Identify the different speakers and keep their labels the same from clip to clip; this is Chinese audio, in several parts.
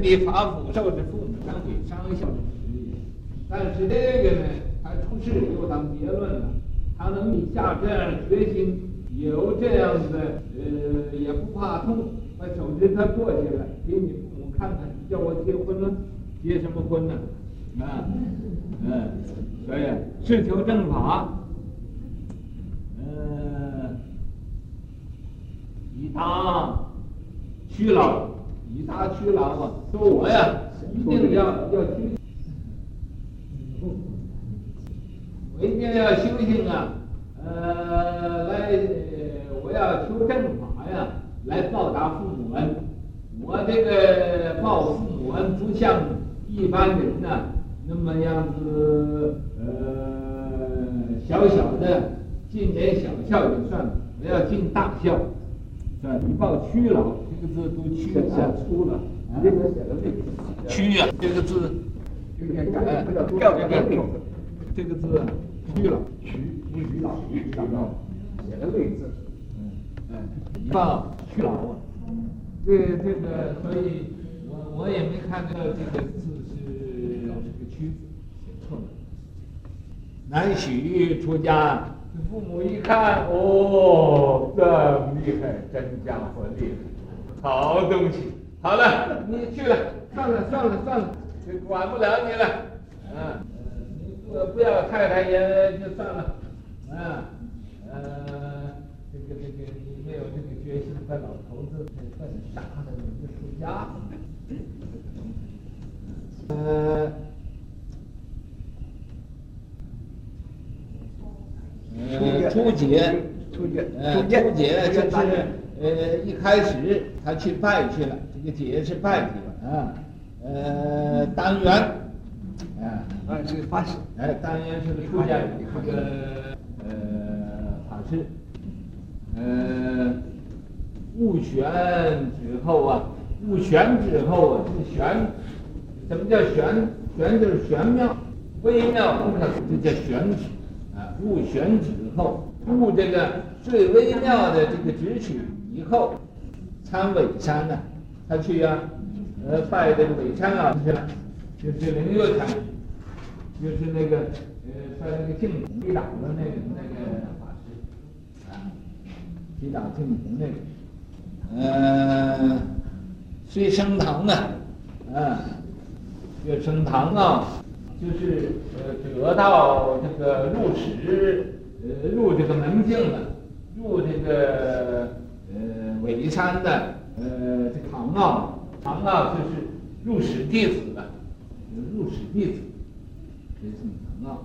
Speaker 1: 你发福受之父母三回伤孝之实也。但是这个呢，他出世又当结论了，他能以下这样的决心，有这样的呃，也不怕痛，把手指他剁下来给你父母看看，你叫我结婚了，结什么婚呢？啊，嗯，所以是求正法，嗯，以他去了，以他屈劳啊！说我呀，一定要要修，我一定要修行啊，呃，来，我要求正法呀，来报答父母恩。我这个报父母恩不像一般人呐、啊。那么样子，呃，小小的尽点小孝就算了，我要尽大孝，是吧？以报屈劳，这个字读屈啊，粗了，这个写的对，屈啊，这个字，应该改，不叫掉这个这个字，屈了，屈，不屈劳，屈劳，写的对字，嗯，哎，以报屈劳啊，这这个，所以我我也没看到这个字是。屈字写错了，南许出家，父母一看，哦，这么厉害，真家伙厉害，好东西。好了，你去了，算了算了算了，就管不了你了。啊，你不不要太太也就算了。啊，呃，这个这个你没有这个决心，把老头子给笨傻的，你就出家。呃。呃，初解，初解，呃，初解就是呃，一开始他去拜去了，这个解是拜去了啊，呃，当元，啊，啊，这个法师，哎，当元是个出家人，这个呃法师，呃，悟玄之后啊，悟玄之后啊，这个玄，什么叫玄？玄就是玄妙，微妙不可，这叫玄旨。悟玄之后，悟这个最微妙的这个旨取以后，参尾山呢，他去呀、啊，呃，拜这个尾山老师去了，就是灵月禅，就是那个呃，在那个净土击打的那个那个法师，啊，击打净土那个，呃，遂升堂啊，啊，要升堂啊。就是呃得到这个入室，呃入这个门径了，入这个呃尾山的呃这堂啊，堂啊就是入室弟子的，入室弟子，这是堂啊。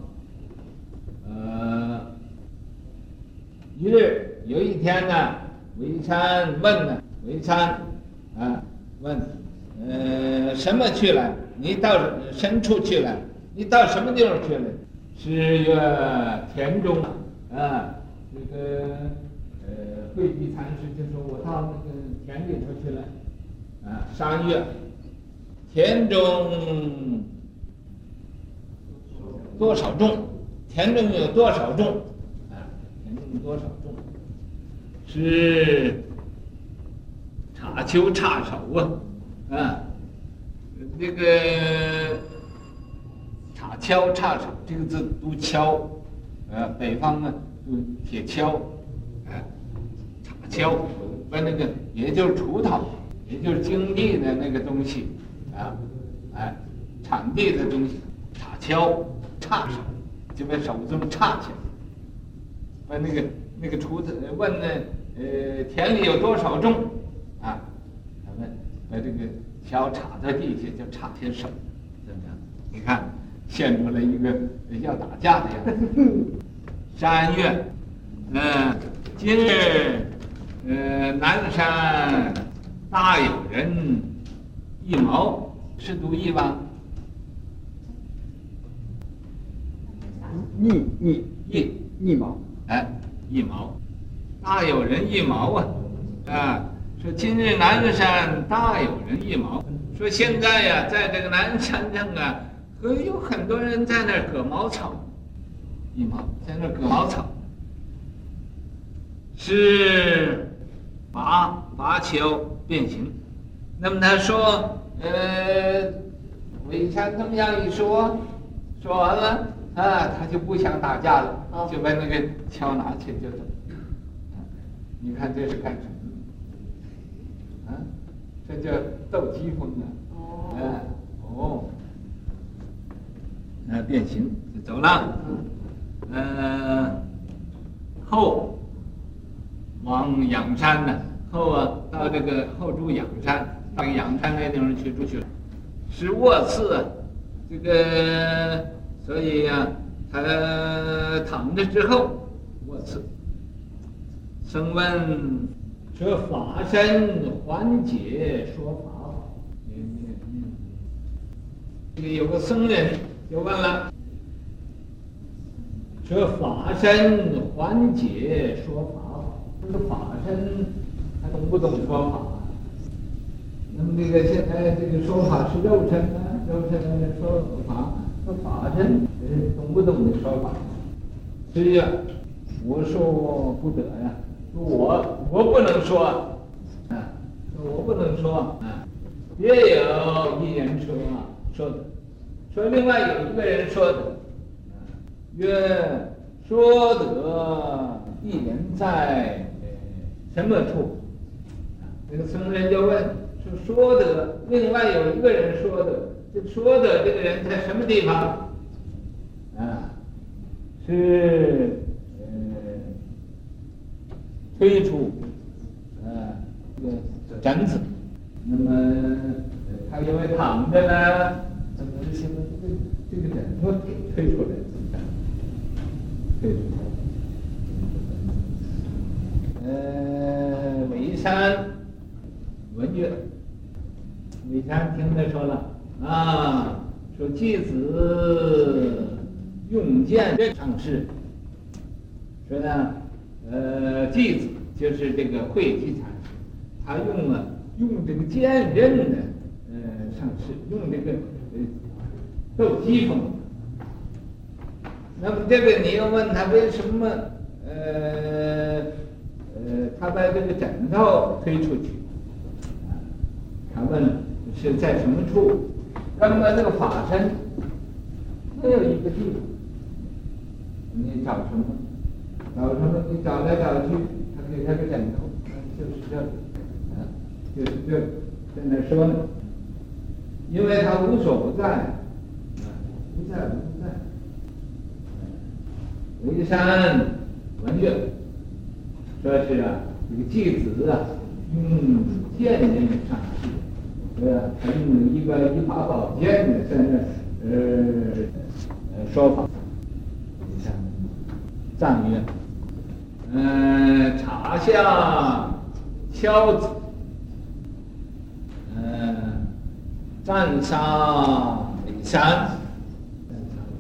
Speaker 1: 呃，一日有一天呢，尾山问呢，尾山啊问，呃什么去了？你到深处去了？你到什么地方去了？是月田中啊，这个慧寂禅师就说：“我到那个田里头去了，啊，三月田中多少种？田中有多少种？啊，田中有多少种？是插秋插手啊，啊，那个。”插锹插手这个字读锹，呃，北方呢就铁锹，啊，锹，把那个也就是锄头，也就是经地的那个东西，啊，哎，产地的东西，插锹，叉手，就把手这么叉起来，把那个那个锄头问那，呃，田里有多少种？啊，他问，把这个锹插在地下就插起手，怎么样？你看。现出来一个要打架的样子。三月，嗯，今日，呃，南山大有人一毛，是读一吧？
Speaker 2: 一一一。一毛，
Speaker 1: 哎，一毛，大有人一毛啊，啊，说今日南山大有人一毛，说现在呀，在这个南山上啊。可有很多人在那儿割茅草，一毛在那儿割茅草，是拔拔锹变形。那么他说，呃，韦山这么样一说，说完了啊，他就不想打架了，哦、就把那个枪拿起就走。你看这是干什么？啊，这叫斗鸡风啊！哦，哎，哦，那变形就走了。呃，后往阳山呢，后啊到这个后住阳山，到阳山那地方去住去了。是卧次啊，这个所以呀、啊，他躺着之后卧次。僧问：说法身缓解说法，嗯嗯嗯这个有个僧人就问了：说法身缓解说法，这法身他懂不懂说法？那么这个现在这个说法是肉身呢？肉身的说法，说法身懂不懂的说法？是呀，我说不得呀。说我我不能说，啊，我不能说啊，别有一人说啊说的，说另外有一个人说的，曰说得一人在什么处？这个僧人就问说说得另外有一个人说的，这说的这个人在什么地方？啊，是呃。推出，呃，这个枕子，那么他因为躺着呢，怎么这些这个这个枕头推出来，推出来，呃，韦山闻曰，韦山听他说了啊，说继子用剑上士，说呢。呃，继子就是这个会稽禅师，他用了用这个剑刃呢，呃，上士用这个呃斗机锋。那么这个你又问他为什么呃他把这个枕头推出去？他问是在什么处？那么这个法身没有一个地方，你找什么？找什么？你找来找去，他给他个枕头，就是这里，啊，就是这里，在那说呢。因为他无所不在，啊，无在不在。韦山闻曰，说是啊，这个继子啊，用剑刃上士，对吧？他用一个一把宝剑的在那呃呃说法。韦山赞曰。嗯，茶下橍子，嗯，斩杀韦山，斩杀韦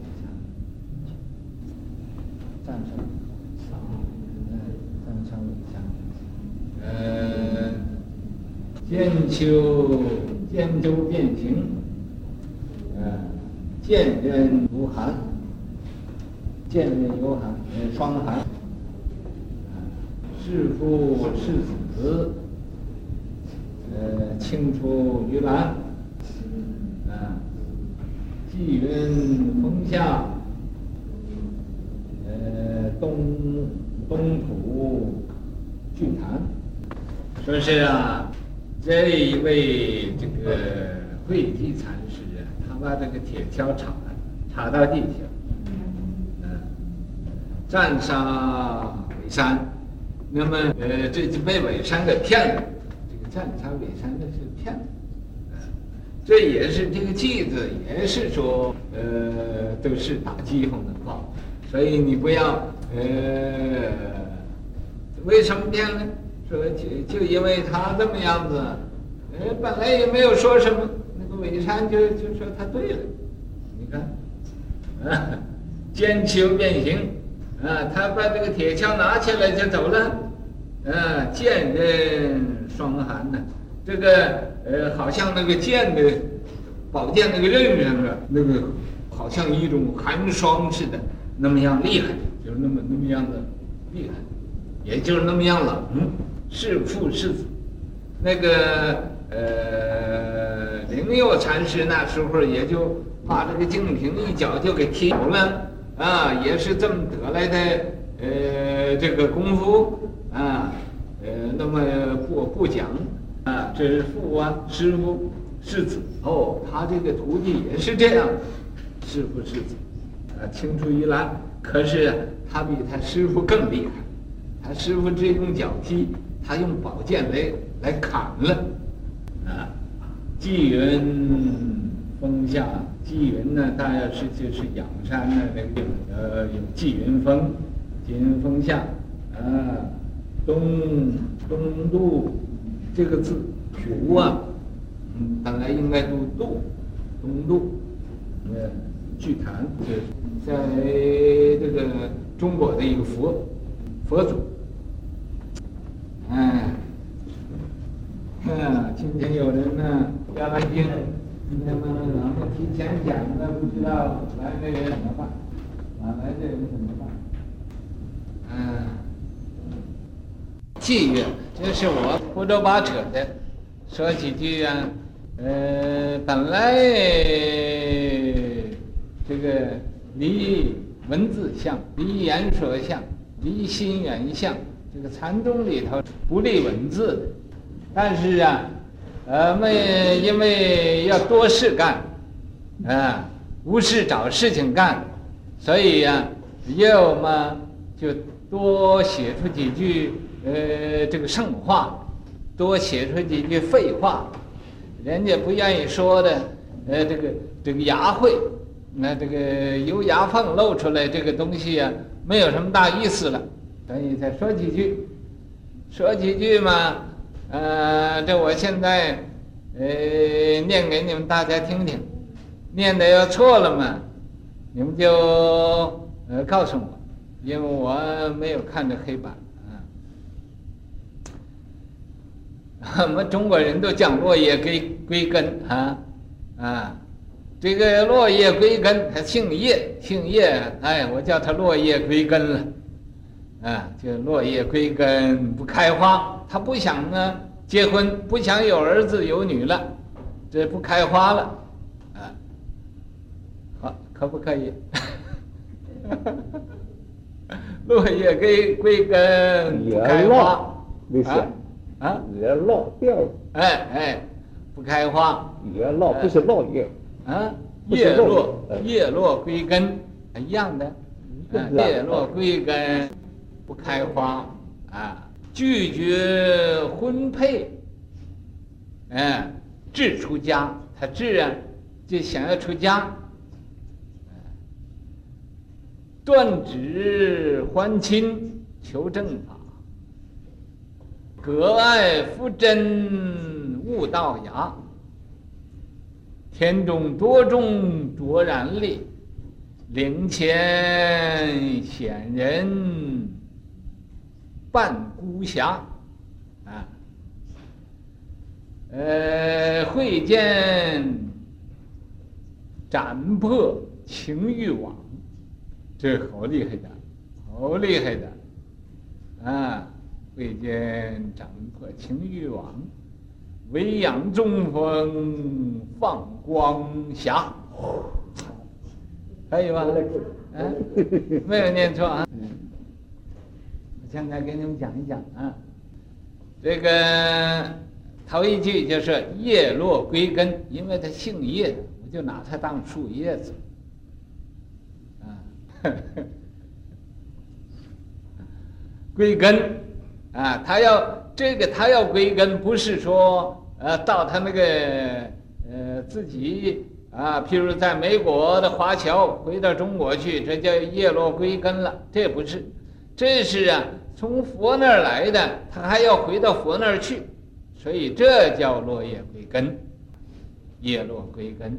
Speaker 1: 山，任秋兼州变行呃见烟如寒。见烟有寒呃霜寒。啊是夫是子。呃青出于蓝。呃霁云风下。呃东东土去谈。说是啊这一位这个慧寂禅师啊，他把这个铁锹插插到地下，嗯，斩杀韦山。那么，呃，这就被伪山给骗了。这个战场韦山那是骗子，这也是这个句子，也是说，呃，都是打机锋的话，所以你不要，呃，为什么骗呢？说就就因为他这么样子，呃，本来也没有说什么，那个韦山就就说他对了，你看，啊，剑秋变形。啊，他把这个铁锹拿起来就走了，啊，剑刃霜寒呢，这个呃，好像那个剑的宝剑那个刃上啊，那个好像一种寒霜似的，那么样厉害，就是那么那么样的厉害，也就是那么样冷。弑父弑子，那个呃，灵佑禅师那时候也就把这个净瓶一脚就给踢走了啊，也是这么得来的呃这个功夫啊，呃那么不不讲啊，这是父啊，师父是子。哦，他这个徒弟也是这样，师父是子啊，青出于蓝，可是，他比他师父更厉害，他师父只用脚踢，他用宝剑来来砍了。啊，纪云峰下，纪云呢，大约是就是仰山的那个呃，有纪云峰，纪云峰下，啊，东东渡这个字，图啊，嗯，本来应该读渡，东渡，呃，巨坛，就是在这个中国的一个佛佛祖，哎。嗯，今天有人呢要来听，今天嘛，咱们提前讲的，不知道来的人怎么办？啊，来的人怎么办？嗯，偈乐，这是我胡诌八扯的，说几句啊。呃，本来这个离文字相，离言说相，离心缘相，这个禅宗里头不立文字的。但是啊，呃，为因为要多事干，啊，无事找事情干，所以呀、啊，要么就多写出几句呃这个圣话，多写出几句废话，人家不愿意说的，呃，这个这个牙慧，那这个由牙缝露出来这个东西呀、啊，没有什么大意思了，等你再说几句，说几句嘛。呃，这我现在，呃，念给你们大家听听，念的要错了嘛，你们就呃告诉我，因为我没有看着黑板啊。我们中国人都讲落叶归归根啊，啊，这个落叶归根，他姓叶，姓叶，哎，我叫他落叶归根了。啊，就落叶归根不开花，他不想呢结婚，不想有儿子有女了，这不开花了，啊，好，可不可以？落叶归归根不开花，
Speaker 2: 没事啊，叶落掉了，
Speaker 1: 哎哎，不开花，
Speaker 2: 叶落不是落叶，
Speaker 1: 啊，叶落叶落归根。一样的，啊，叶落归根。不开花啊，拒绝婚配，嗯，志出家，他志啊，就想要出家，断指还亲求正法，隔爱夫真悟道牙，田中多种卓然力，灵前显人。半孤侠，啊，呃，会见斩破情欲网，这好厉害的，好厉害的，啊，会见斩破情欲网，微仰中风放光霞，可以吧？啊，没有念错啊。现在给你们讲一讲啊，这个头一句就是叶落归根，因为他姓叶，我就拿它当树叶子，啊，归根，啊，他要这个他要归根，不是说呃到他那个呃自己啊，譬如在美国的华侨回到中国去，这叫叶落归根了，这不是，这是啊。从佛那儿来的，他还要回到佛那儿去，所以这叫落叶归根，叶落归根，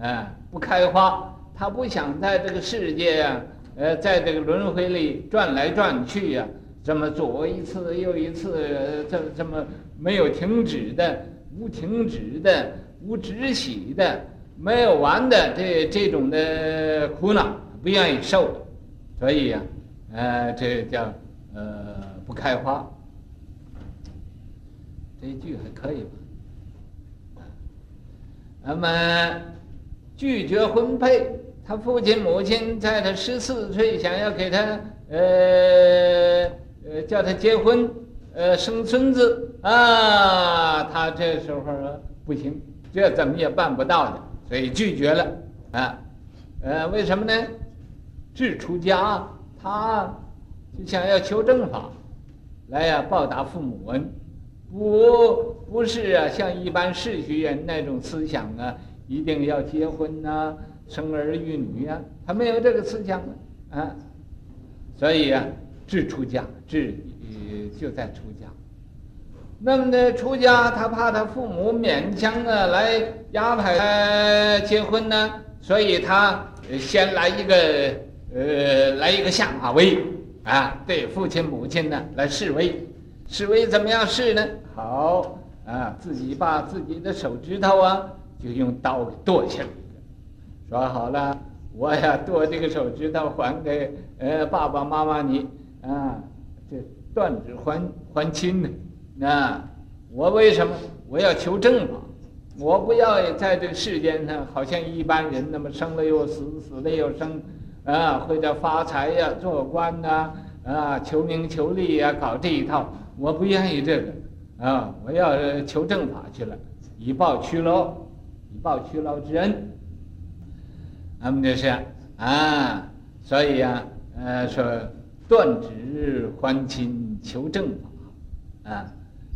Speaker 1: 啊，不开花，他不想在这个世界呀，呃，在这个轮回里转来转去呀，这么左一次右一次，这这么没有停止的，无停止的，无止息的，没有完的这这种的苦恼，不愿意受，所以呀，呃，这叫。呃，不开花，这一句还可以吧？那么拒绝婚配，他父亲母亲在他十四岁想要给他呃呃叫他结婚，呃生孙子啊，他这时候不行，这怎么也办不到的，所以拒绝了啊，呃为什么呢？志出家，他想要求正法，来呀报答父母恩。不，不是啊，像一般世俗人那种思想啊，一定要结婚呐、生儿育女呀、啊，他没有这个思想啊，所以啊，志出家，志就在出家。那么呢，出家他怕他父母勉强啊来压迫他结婚呢，所以他先来一个呃，来一个下马威啊，对父亲母亲呢来示威。示威怎么样示呢？好啊，自己把自己的手指头啊，就用刀给剁下来。说好了，我呀剁这个手指头还给呃爸爸妈妈你啊，这断指还还亲呢。那我为什么我要求正法？我不要在这个世间上好像一般人那么生了又死，死了又生，啊，或者发财呀、做官呐，啊，求名求利呀，搞这一套。我不愿意这个，啊，我要求正法去了，以报屈劳，以报屈劳之恩。那么就是啊，所以、啊，呃，说断指还亲，求正法，啊，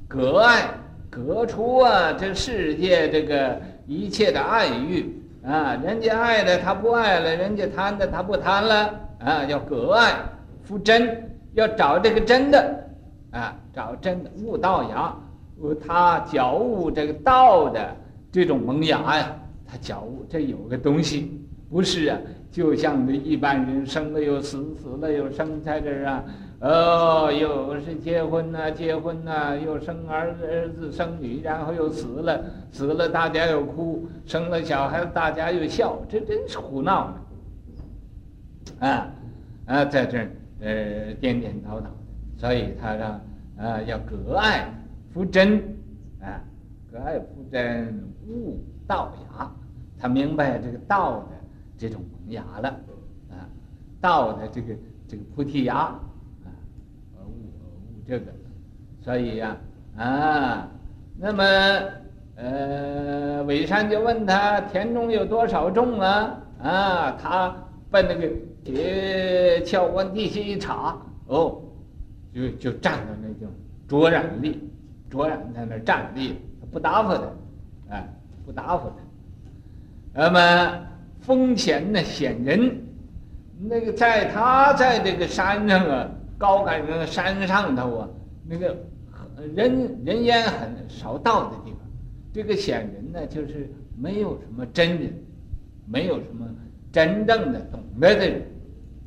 Speaker 1: 隔爱，隔除啊，这世界这个一切的爱欲啊，人家爱的他不爱了，人家贪的他不贪了，啊，要革爱，夫真，要找这个真的。啊，找真的悟道芽，他觉悟这个道的这种萌芽呀，他觉悟这有个东西，不是啊，就像这一般人生了又死，死了又生，在这儿啊，哦，又是结婚呐、结婚呐、又生儿子儿子生女，然后又死了，死了大家又哭，生了小孩大家又笑，这真是胡闹啊，啊，在这儿呃颠颠倒倒。所以他让，啊，要革爱夫真，啊，革爱夫真，悟道芽。他明白这个道的这种萌芽了，啊，道的这个这个菩提芽，这个。所以呀，啊，那么，呃，韦山就问他田中有多少种啊？啊，他奔那个铁锹往地下一插，哦。就就站在那就卓然立，卓然在那站立，不答复他，哎，不答复他。那么风前呢显人，那个在他在这个山上啊，高杆上山上头啊，那个人人烟很少到的地方，这个显人呢就是没有什么真人，没有什么真正的懂得的人，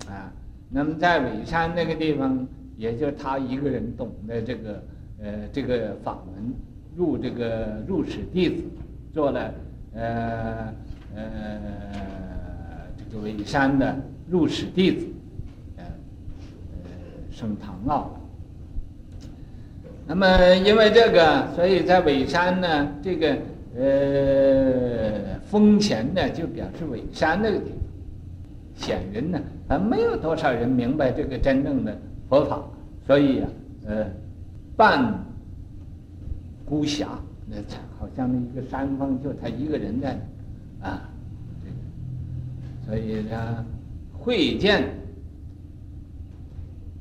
Speaker 1: 啊，那么在尾山那个地方。也就他一个人懂得这个，呃，这个法门，入这个入室弟子，做了，呃呃，这个溈山的入室弟子，升堂奥。那么因为这个，所以在尾山呢，这个呃峰前呢，就表示尾山那个地方，显人呢，还没有多少人明白这个真正的。佛法，所以啊，呃，半孤侠，那好像那一个山峰，就他一个人在，啊，所以呢，会见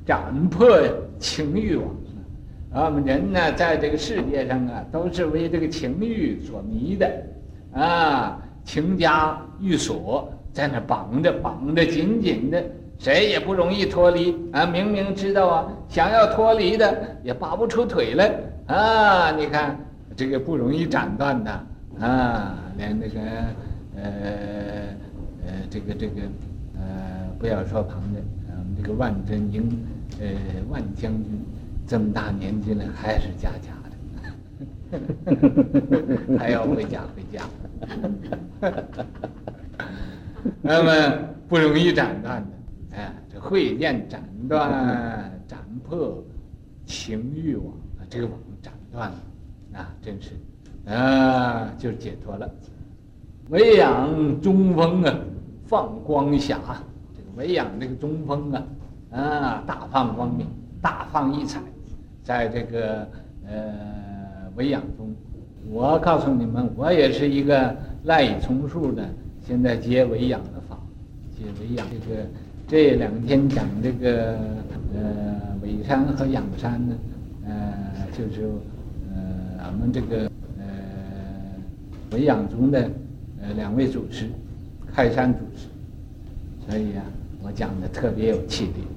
Speaker 1: 斩破情欲网，啊，我们人呢，在这个世界上啊，都是为这个情欲所迷的，啊，情家欲锁，在那绑着，绑得紧紧的。谁也不容易脱离啊！明明知道啊，想要脱离的也拔不出腿来啊！你看这个不容易斩断的啊，连那个呃呃这个这个呃不要说旁的，我们这个万真英呃万将军这么大年纪了还是家家的，还要回家回家，那么不容易斩断的。哎，这慧见斩断、斩破情欲网啊，这个网斩断了啊，真是啊，就解脱了维养中风啊，放光霞，这个维养这个中风啊，啊，大放光明，大放异彩，在这个呃维养中，我告诉你们，我也是一个赖以重述的，现在接维养的法，接维养这个这两天讲这个呃洧山和仰山呢，呃就是呃俺们这个呃维养中的。呃，两位主持，开山主持，所以啊，我讲的特别有气力。